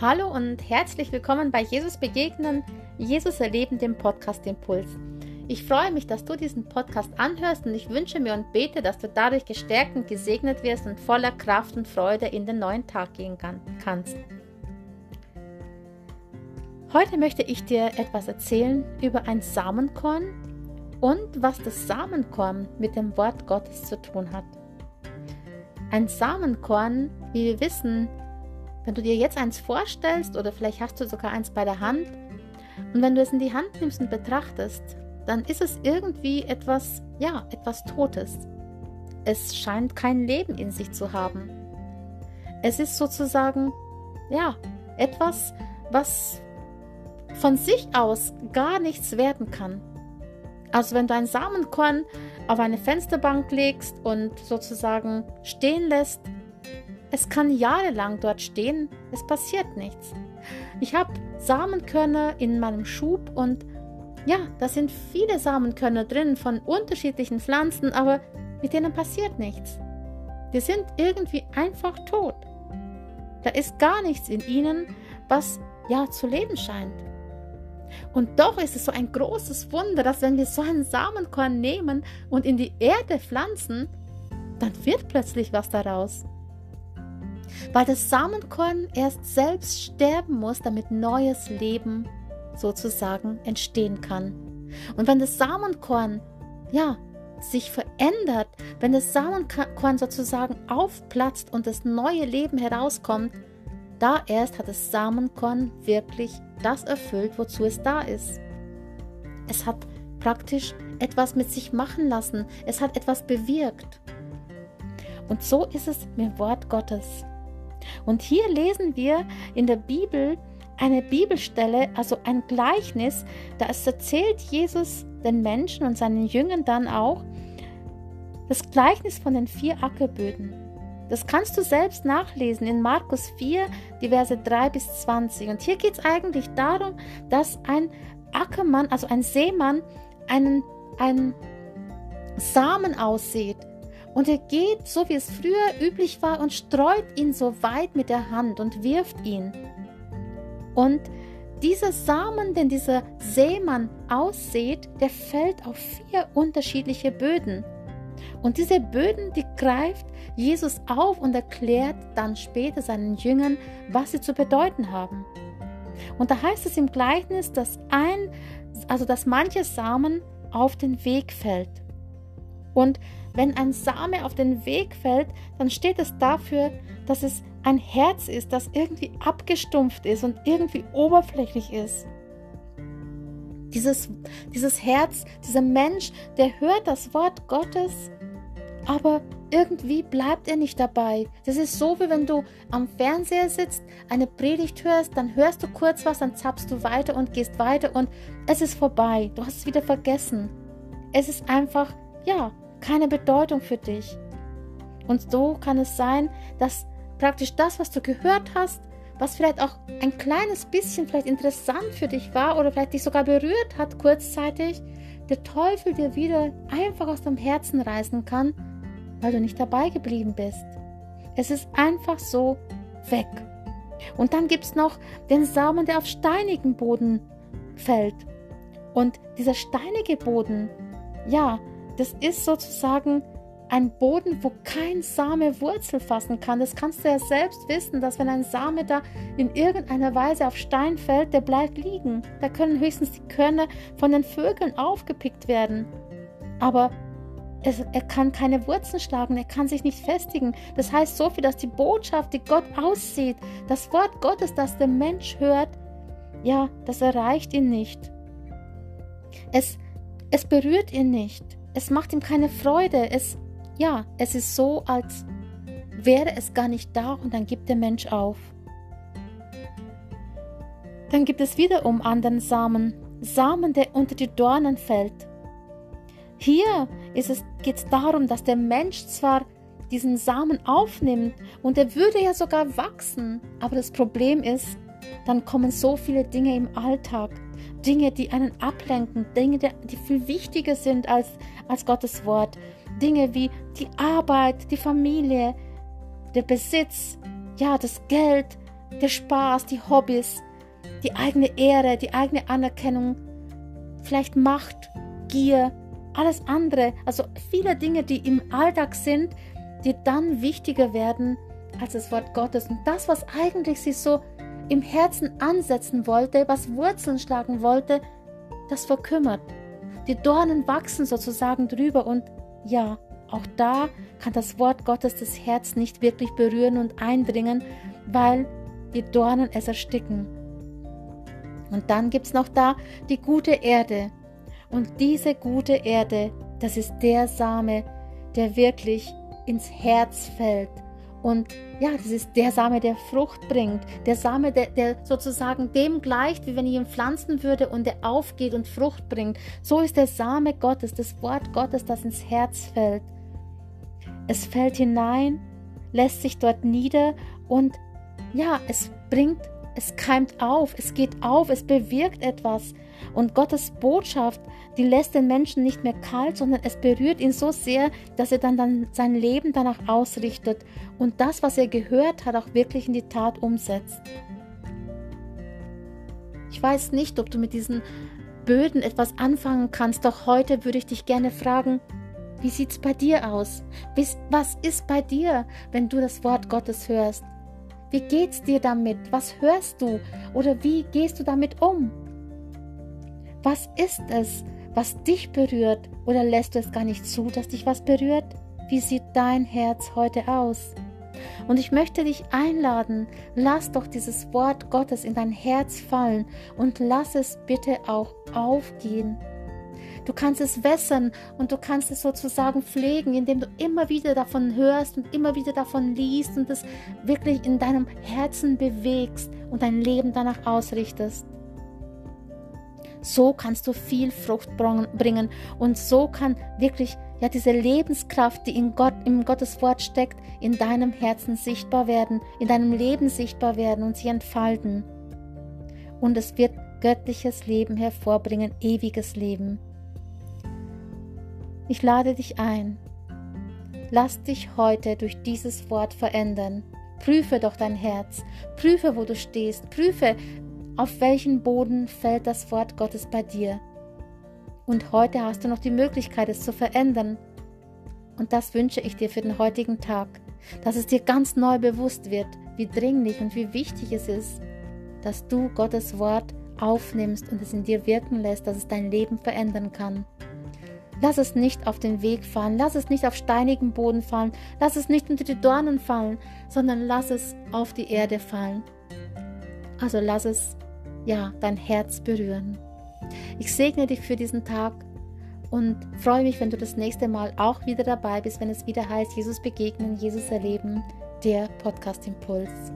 Hallo und herzlich willkommen bei Jesus Begegnen, Jesus Erleben, dem Podcast Impuls. Ich freue mich, dass du diesen Podcast anhörst und ich wünsche mir und bete, dass du dadurch gestärkt und gesegnet wirst und voller Kraft und Freude in den neuen Tag gehen kann, kannst. Heute möchte ich dir etwas erzählen über ein Samenkorn und was das Samenkorn mit dem Wort Gottes zu tun hat. Ein Samenkorn, wie wir wissen, wenn du dir jetzt eins vorstellst oder vielleicht hast du sogar eins bei der Hand und wenn du es in die Hand nimmst und betrachtest, dann ist es irgendwie etwas, ja, etwas Totes. Es scheint kein Leben in sich zu haben. Es ist sozusagen, ja, etwas, was von sich aus gar nichts werden kann. Also wenn du ein Samenkorn auf eine Fensterbank legst und sozusagen stehen lässt, es kann jahrelang dort stehen, es passiert nichts. Ich habe Samenkörner in meinem Schub und ja, da sind viele Samenkörner drin von unterschiedlichen Pflanzen, aber mit denen passiert nichts. Die sind irgendwie einfach tot. Da ist gar nichts in ihnen, was ja zu leben scheint. Und doch ist es so ein großes Wunder, dass wenn wir so ein Samenkorn nehmen und in die Erde pflanzen, dann wird plötzlich was daraus weil das Samenkorn erst selbst sterben muss, damit neues Leben sozusagen entstehen kann. Und wenn das Samenkorn, ja, sich verändert, wenn das Samenkorn sozusagen aufplatzt und das neue Leben herauskommt, da erst hat das Samenkorn wirklich das erfüllt, wozu es da ist. Es hat praktisch etwas mit sich machen lassen, es hat etwas bewirkt. Und so ist es mit dem Wort Gottes. Und hier lesen wir in der Bibel eine Bibelstelle, also ein Gleichnis, da es erzählt Jesus den Menschen und seinen Jüngern dann auch das Gleichnis von den vier Ackerböden. Das kannst du selbst nachlesen in Markus 4, die Verse 3 bis 20. Und hier geht es eigentlich darum, dass ein Ackermann, also ein Seemann, einen, einen Samen aussät und er geht, so wie es früher üblich war, und streut ihn so weit mit der Hand und wirft ihn. Und dieser Samen, den dieser Seemann aussät, der fällt auf vier unterschiedliche Böden. Und diese Böden, die greift Jesus auf und erklärt dann später seinen Jüngern, was sie zu bedeuten haben. Und da heißt es im Gleichnis, dass ein, also dass manche Samen auf den Weg fällt. Und wenn ein Same auf den Weg fällt, dann steht es dafür, dass es ein Herz ist, das irgendwie abgestumpft ist und irgendwie oberflächlich ist. Dieses, dieses Herz, dieser Mensch, der hört das Wort Gottes, aber irgendwie bleibt er nicht dabei. Das ist so, wie wenn du am Fernseher sitzt, eine Predigt hörst, dann hörst du kurz was, dann zappst du weiter und gehst weiter und es ist vorbei. Du hast es wieder vergessen. Es ist einfach, ja, keine Bedeutung für dich. Und so kann es sein, dass praktisch das, was du gehört hast, was vielleicht auch ein kleines bisschen vielleicht interessant für dich war oder vielleicht dich sogar berührt hat kurzzeitig, der Teufel dir wieder einfach aus dem Herzen reißen kann, weil du nicht dabei geblieben bist. Es ist einfach so weg. Und dann gibt es noch den Samen, der auf steinigen Boden fällt. Und dieser steinige Boden, ja, das ist sozusagen ein Boden, wo kein Same Wurzel fassen kann. Das kannst du ja selbst wissen, dass wenn ein Same da in irgendeiner Weise auf Stein fällt, der bleibt liegen. Da können höchstens die Körner von den Vögeln aufgepickt werden. Aber es, er kann keine Wurzeln schlagen, er kann sich nicht festigen. Das heißt so viel, dass die Botschaft, die Gott aussieht, das Wort Gottes, das der Mensch hört, ja, das erreicht ihn nicht. Es, es berührt ihn nicht es macht ihm keine Freude. Es, ja, es ist so, als wäre es gar nicht da und dann gibt der Mensch auf. Dann gibt es wiederum anderen Samen, Samen, der unter die Dornen fällt. Hier geht es darum, dass der Mensch zwar diesen Samen aufnimmt und er würde ja sogar wachsen, aber das Problem ist, dann kommen so viele Dinge im Alltag, Dinge, die einen ablenken, Dinge, die viel wichtiger sind als, als Gottes Wort. Dinge wie die Arbeit, die Familie, der Besitz, ja, das Geld, der Spaß, die Hobbys, die eigene Ehre, die eigene Anerkennung, vielleicht Macht, Gier, alles andere, also viele Dinge, die im Alltag sind, die dann wichtiger werden als das Wort Gottes. Und das, was eigentlich sie so im Herzen ansetzen wollte, was Wurzeln schlagen wollte, das verkümmert. Die Dornen wachsen sozusagen drüber und ja, auch da kann das Wort Gottes das Herz nicht wirklich berühren und eindringen, weil die Dornen es ersticken. Und dann gibt es noch da die gute Erde. Und diese gute Erde, das ist der Same, der wirklich ins Herz fällt. Und ja, das ist der Same, der Frucht bringt. Der Same, der, der sozusagen dem gleicht, wie wenn ich ihn pflanzen würde und der aufgeht und Frucht bringt. So ist der Same Gottes, das Wort Gottes, das ins Herz fällt. Es fällt hinein, lässt sich dort nieder und ja, es bringt, es keimt auf, es geht auf, es bewirkt etwas. Und Gottes Botschaft, die lässt den Menschen nicht mehr kalt, sondern es berührt ihn so sehr, dass er dann, dann sein Leben danach ausrichtet und das, was er gehört hat, auch wirklich in die Tat umsetzt. Ich weiß nicht, ob du mit diesen Böden etwas anfangen kannst, doch heute würde ich dich gerne fragen, wie sieht's bei dir aus? Was ist bei dir, wenn du das Wort Gottes hörst? Wie geht's dir damit? Was hörst du? Oder wie gehst du damit um? Was ist es, was dich berührt? Oder lässt du es gar nicht zu, dass dich was berührt? Wie sieht dein Herz heute aus? Und ich möchte dich einladen, lass doch dieses Wort Gottes in dein Herz fallen und lass es bitte auch aufgehen Du kannst es wässern und du kannst es sozusagen pflegen, indem du immer wieder davon hörst und immer wieder davon liest und es wirklich in deinem Herzen bewegst und dein Leben danach ausrichtest. So kannst du viel Frucht bringen und so kann wirklich ja diese Lebenskraft, die in Gott im Gottes Wort steckt, in deinem Herzen sichtbar werden, in deinem Leben sichtbar werden und sich entfalten. Und es wird göttliches Leben hervorbringen, ewiges Leben. Ich lade dich ein. Lass dich heute durch dieses Wort verändern. Prüfe doch dein Herz. Prüfe, wo du stehst. Prüfe, auf welchen Boden fällt das Wort Gottes bei dir. Und heute hast du noch die Möglichkeit, es zu verändern. Und das wünsche ich dir für den heutigen Tag, dass es dir ganz neu bewusst wird, wie dringlich und wie wichtig es ist, dass du Gottes Wort aufnimmst und es in dir wirken lässt, dass es dein Leben verändern kann. Lass es nicht auf den Weg fallen, lass es nicht auf steinigen Boden fallen, lass es nicht unter die Dornen fallen, sondern lass es auf die Erde fallen. Also lass es, ja, dein Herz berühren. Ich segne dich für diesen Tag und freue mich, wenn du das nächste Mal auch wieder dabei bist, wenn es wieder heißt, Jesus begegnen, Jesus erleben, der Podcast Impuls.